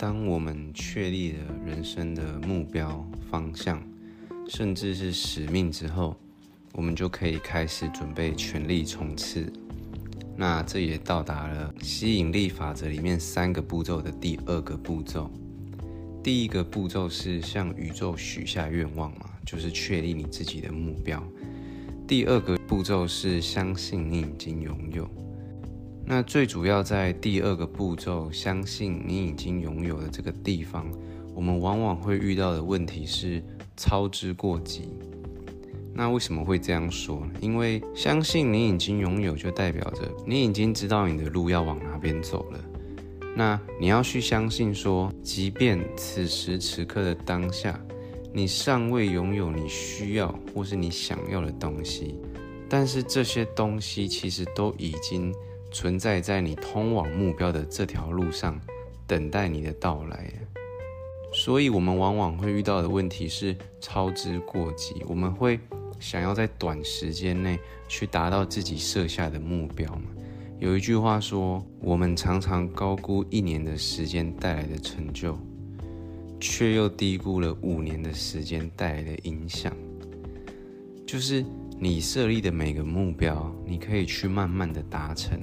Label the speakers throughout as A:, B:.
A: 当我们确立了人生的目标方向，甚至是使命之后，我们就可以开始准备全力冲刺。那这也到达了吸引力法则里面三个步骤的第二个步骤。第一个步骤是向宇宙许下愿望嘛，就是确立你自己的目标。第二个步骤是相信你已经拥有。那最主要在第二个步骤，相信你已经拥有的这个地方，我们往往会遇到的问题是操之过急。那为什么会这样说？因为相信你已经拥有，就代表着你已经知道你的路要往哪边走了。那你要去相信说，即便此时此刻的当下，你尚未拥有你需要或是你想要的东西，但是这些东西其实都已经存在在你通往目标的这条路上，等待你的到来。所以，我们往往会遇到的问题是操之过急，我们会。想要在短时间内去达到自己设下的目标嘛？有一句话说，我们常常高估一年的时间带来的成就，却又低估了五年的时间带来的影响。就是你设立的每个目标，你可以去慢慢的达成，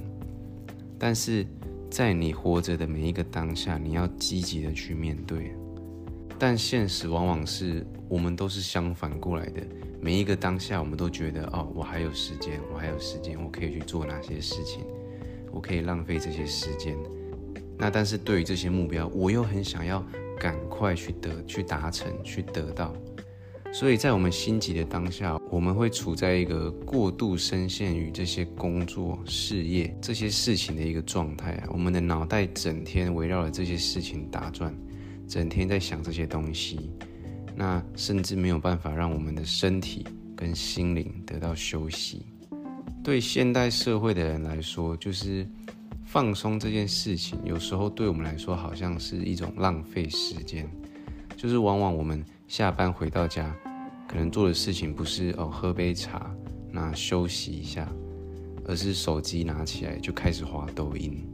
A: 但是在你活着的每一个当下，你要积极的去面对。但现实往往是我们都是相反过来的。每一个当下，我们都觉得哦，我还有时间，我还有时间，我可以去做哪些事情，我可以浪费这些时间。那但是对于这些目标，我又很想要赶快去得、去达成、去得到。所以在我们心急的当下，我们会处在一个过度深陷于这些工作、事业这些事情的一个状态啊。我们的脑袋整天围绕着这些事情打转。整天在想这些东西，那甚至没有办法让我们的身体跟心灵得到休息。对现代社会的人来说，就是放松这件事情，有时候对我们来说好像是一种浪费时间。就是往往我们下班回到家，可能做的事情不是哦喝杯茶，那休息一下，而是手机拿起来就开始滑抖音。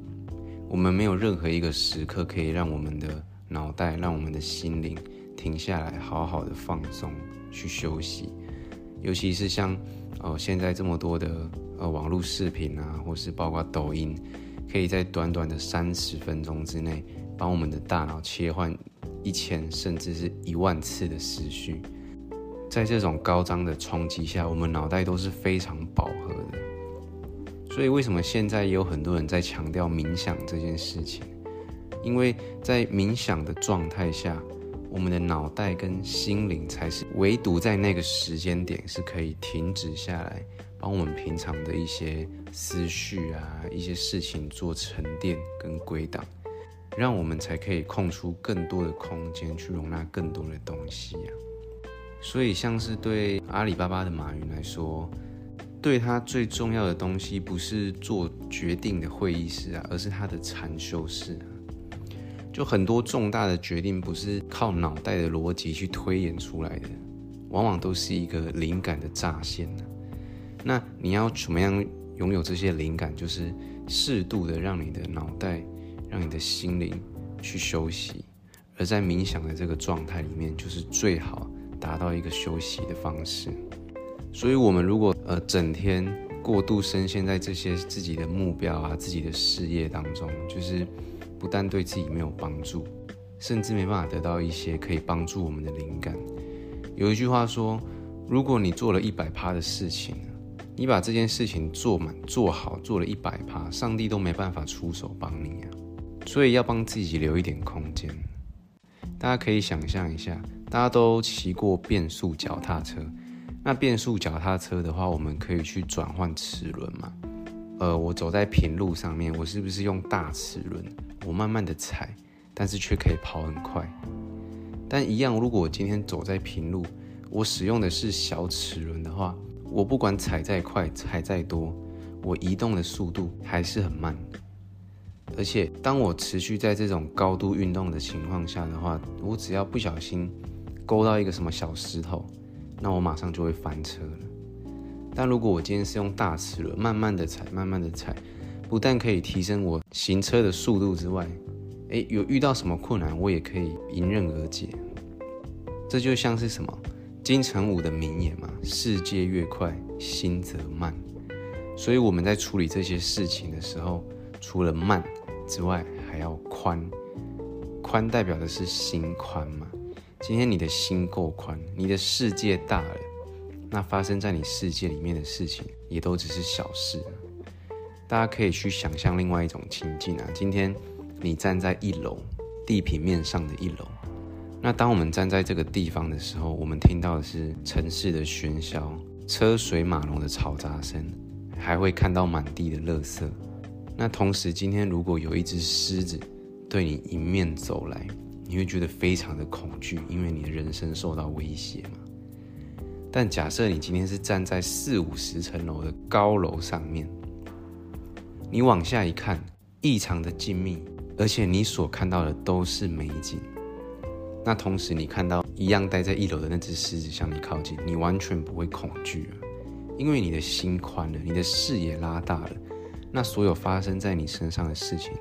A: 我们没有任何一个时刻可以让我们的。脑袋让我们的心灵停下来，好好的放松，去休息。尤其是像哦，现在这么多的呃网络视频啊，或是包括抖音，可以在短短的三十分钟之内，帮我们的大脑切换一千甚至是一万次的思绪。在这种高张的冲击下，我们脑袋都是非常饱和的。所以，为什么现在也有很多人在强调冥想这件事情？因为在冥想的状态下，我们的脑袋跟心灵才是唯独在那个时间点是可以停止下来，帮我们平常的一些思绪啊、一些事情做沉淀跟归档，让我们才可以空出更多的空间去容纳更多的东西啊。所以，像是对阿里巴巴的马云来说，对他最重要的东西不是做决定的会议室啊，而是他的禅修室。就很多重大的决定不是靠脑袋的逻辑去推演出来的，往往都是一个灵感的乍现那你要怎么样拥有这些灵感？就是适度的让你的脑袋、让你的心灵去休息，而在冥想的这个状态里面，就是最好达到一个休息的方式。所以，我们如果呃整天过度深陷在这些自己的目标啊、自己的事业当中，就是。不但对自己没有帮助，甚至没办法得到一些可以帮助我们的灵感。有一句话说：“如果你做了一百趴的事情，你把这件事情做满、做好，做了一百趴，上帝都没办法出手帮你啊！所以要帮自己留一点空间。大家可以想象一下，大家都骑过变速脚踏车，那变速脚踏车的话，我们可以去转换齿轮嘛？呃，我走在平路上面，我是不是用大齿轮？我慢慢的踩，但是却可以跑很快。但一样，如果我今天走在平路，我使用的是小齿轮的话，我不管踩再快、踩再多，我移动的速度还是很慢。而且，当我持续在这种高度运动的情况下的话，我只要不小心勾到一个什么小石头，那我马上就会翻车了。但如果我今天是用大齿轮，慢慢的踩，慢慢的踩。不但可以提升我行车的速度之外，诶，有遇到什么困难，我也可以迎刃而解。这就像是什么金城武的名言嘛：“世界越快，心则慢。”所以我们在处理这些事情的时候，除了慢之外，还要宽。宽代表的是心宽嘛？今天你的心够宽，你的世界大了，那发生在你世界里面的事情也都只是小事。大家可以去想象另外一种情境啊，今天你站在一楼地平面上的一楼，那当我们站在这个地方的时候，我们听到的是城市的喧嚣、车水马龙的嘈杂声，还会看到满地的垃圾。那同时，今天如果有一只狮子对你迎面走来，你会觉得非常的恐惧，因为你的人生受到威胁嘛。但假设你今天是站在四五十层楼的高楼上面，你往下一看，异常的静谧，而且你所看到的都是美景。那同时，你看到一样待在一楼的那只狮子向你靠近，你完全不会恐惧了，因为你的心宽了，你的视野拉大了。那所有发生在你身上的事情，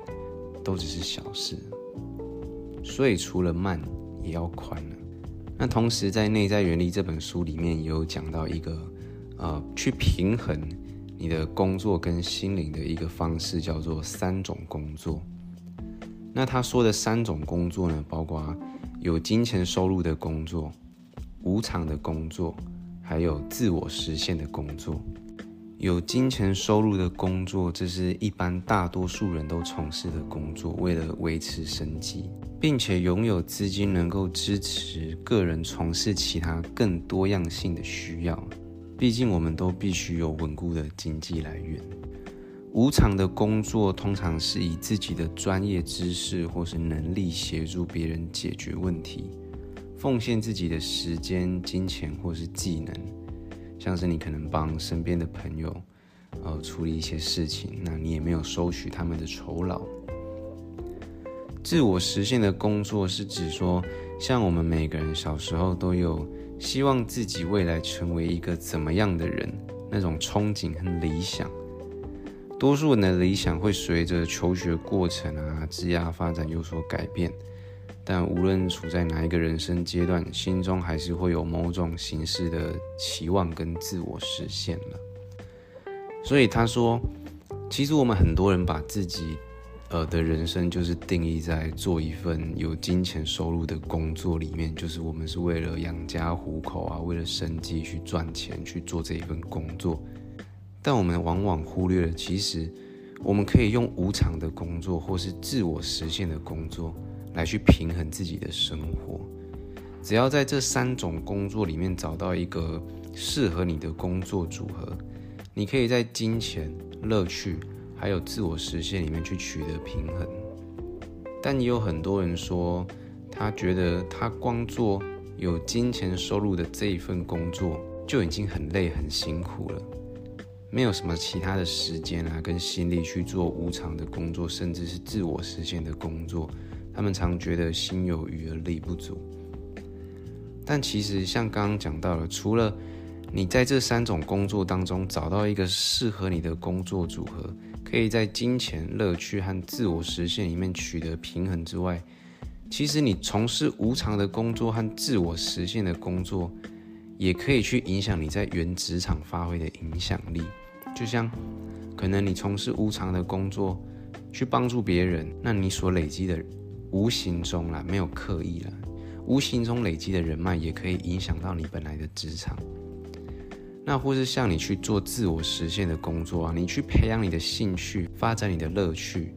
A: 都只是小事。所以除了慢，也要宽了。那同时，在《内在原理》这本书里面，也有讲到一个，呃，去平衡你的工作跟心灵的一个方式，叫做三种工作。那他说的三种工作呢，包括有金钱收入的工作、无偿的工作，还有自我实现的工作。有金钱收入的工作，这是一般大多数人都从事的工作，为了维持生计，并且拥有资金能够支持个人从事其他更多样性的需要。毕竟我们都必须有稳固的经济来源。无偿的工作通常是以自己的专业知识或是能力协助别人解决问题，奉献自己的时间、金钱或是技能。像是你可能帮身边的朋友，呃，处理一些事情，那你也没有收取他们的酬劳。自我实现的工作是指说，像我们每个人小时候都有希望自己未来成为一个怎么样的人，那种憧憬和理想。多数人的理想会随着求学过程啊、职业发展有所改变。但无论处在哪一个人生阶段，心中还是会有某种形式的期望跟自我实现了。所以他说，其实我们很多人把自己，呃的人生就是定义在做一份有金钱收入的工作里面，就是我们是为了养家糊口啊，为了生计去赚钱去做这一份工作。但我们往往忽略了，其实我们可以用无偿的工作或是自我实现的工作。来去平衡自己的生活，只要在这三种工作里面找到一个适合你的工作组合，你可以在金钱、乐趣还有自我实现里面去取得平衡。但也有很多人说，他觉得他光做有金钱收入的这一份工作就已经很累很辛苦了，没有什么其他的时间啊跟心力去做无偿的工作，甚至是自我实现的工作。他们常觉得心有余而力不足，但其实像刚刚讲到了，除了你在这三种工作当中找到一个适合你的工作组合，可以在金钱、乐趣和自我实现里面取得平衡之外，其实你从事无偿的工作和自我实现的工作，也可以去影响你在原职场发挥的影响力。就像可能你从事无偿的工作，去帮助别人，那你所累积的。无形中啦，没有刻意了，无形中累积的人脉也可以影响到你本来的职场。那或是像你去做自我实现的工作啊，你去培养你的兴趣，发展你的乐趣，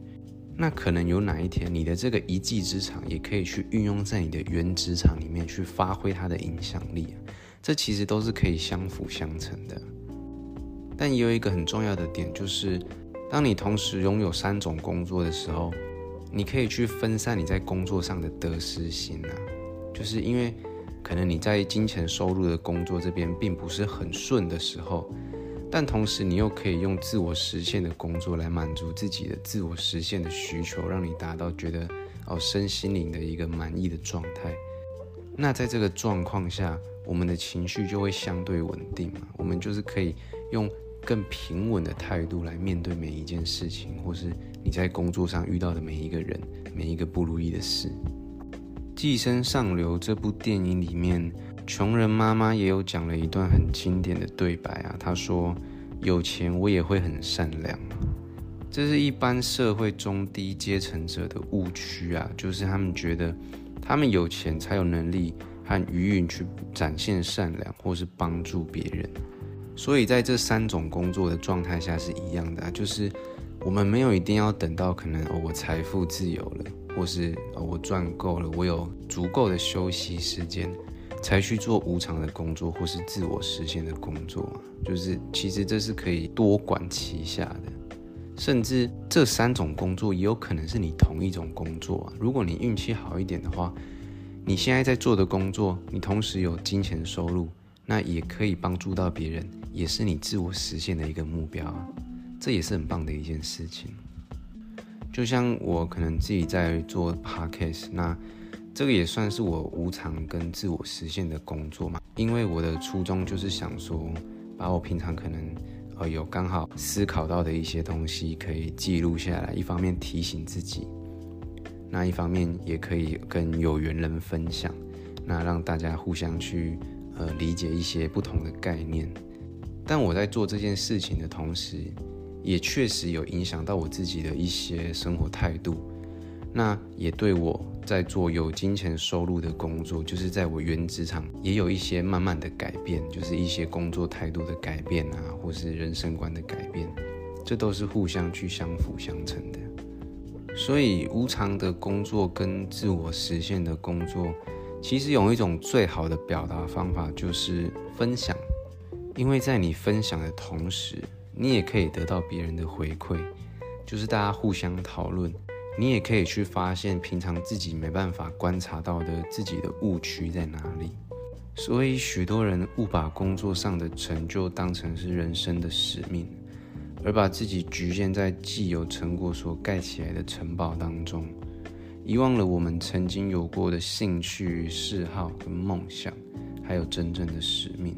A: 那可能有哪一天你的这个一技之长也可以去运用在你的原职场里面去发挥它的影响力啊。这其实都是可以相辅相成的。但也有一个很重要的点，就是当你同时拥有三种工作的时候。你可以去分散你在工作上的得失心呐，就是因为可能你在金钱收入的工作这边并不是很顺的时候，但同时你又可以用自我实现的工作来满足自己的自我实现的需求，让你达到觉得哦身心灵的一个满意的状态。那在这个状况下，我们的情绪就会相对稳定嘛，我们就是可以用更平稳的态度来面对每一件事情，或是。你在工作上遇到的每一个人、每一个不如意的事。《寄生上流》这部电影里面，穷人妈妈也有讲了一段很经典的对白啊，她说：“有钱我也会很善良。”这是一般社会中低阶层者的误区啊，就是他们觉得他们有钱才有能力和余韵去展现善良或是帮助别人。所以在这三种工作的状态下是一样的，就是我们没有一定要等到可能哦我财富自由了，或是哦我赚够了，我有足够的休息时间，才去做无偿的工作或是自我实现的工作。就是其实这是可以多管齐下的。甚至这三种工作也有可能是你同一种工作啊。如果你运气好一点的话，你现在在做的工作，你同时有金钱收入，那也可以帮助到别人，也是你自我实现的一个目标啊。这也是很棒的一件事情。就像我可能自己在做 podcast，那这个也算是我无偿跟自我实现的工作嘛。因为我的初衷就是想说，把我平常可能。呃，有刚好思考到的一些东西可以记录下来，一方面提醒自己，那一方面也可以跟有缘人分享，那让大家互相去呃理解一些不同的概念。但我在做这件事情的同时，也确实有影响到我自己的一些生活态度，那也对我。在做有金钱收入的工作，就是在我原职场也有一些慢慢的改变，就是一些工作态度的改变啊，或是人生观的改变，这都是互相去相辅相成的。所以无偿的工作跟自我实现的工作，其实有一种最好的表达方法就是分享，因为在你分享的同时，你也可以得到别人的回馈，就是大家互相讨论。你也可以去发现平常自己没办法观察到的自己的误区在哪里。所以许多人误把工作上的成就当成是人生的使命，而把自己局限在既有成果所盖起来的城堡当中，遗忘了我们曾经有过的兴趣、嗜好跟梦想，还有真正的使命。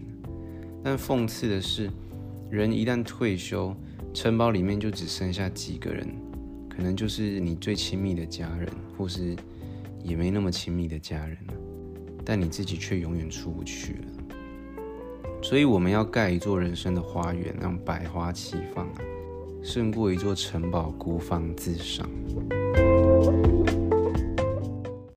A: 但讽刺的是，人一旦退休，城堡里面就只剩下几个人。可能就是你最亲密的家人，或是也没那么亲密的家人了，但你自己却永远出不去了。所以我们要盖一座人生的花园，让百花齐放，胜过一座城堡孤芳自赏。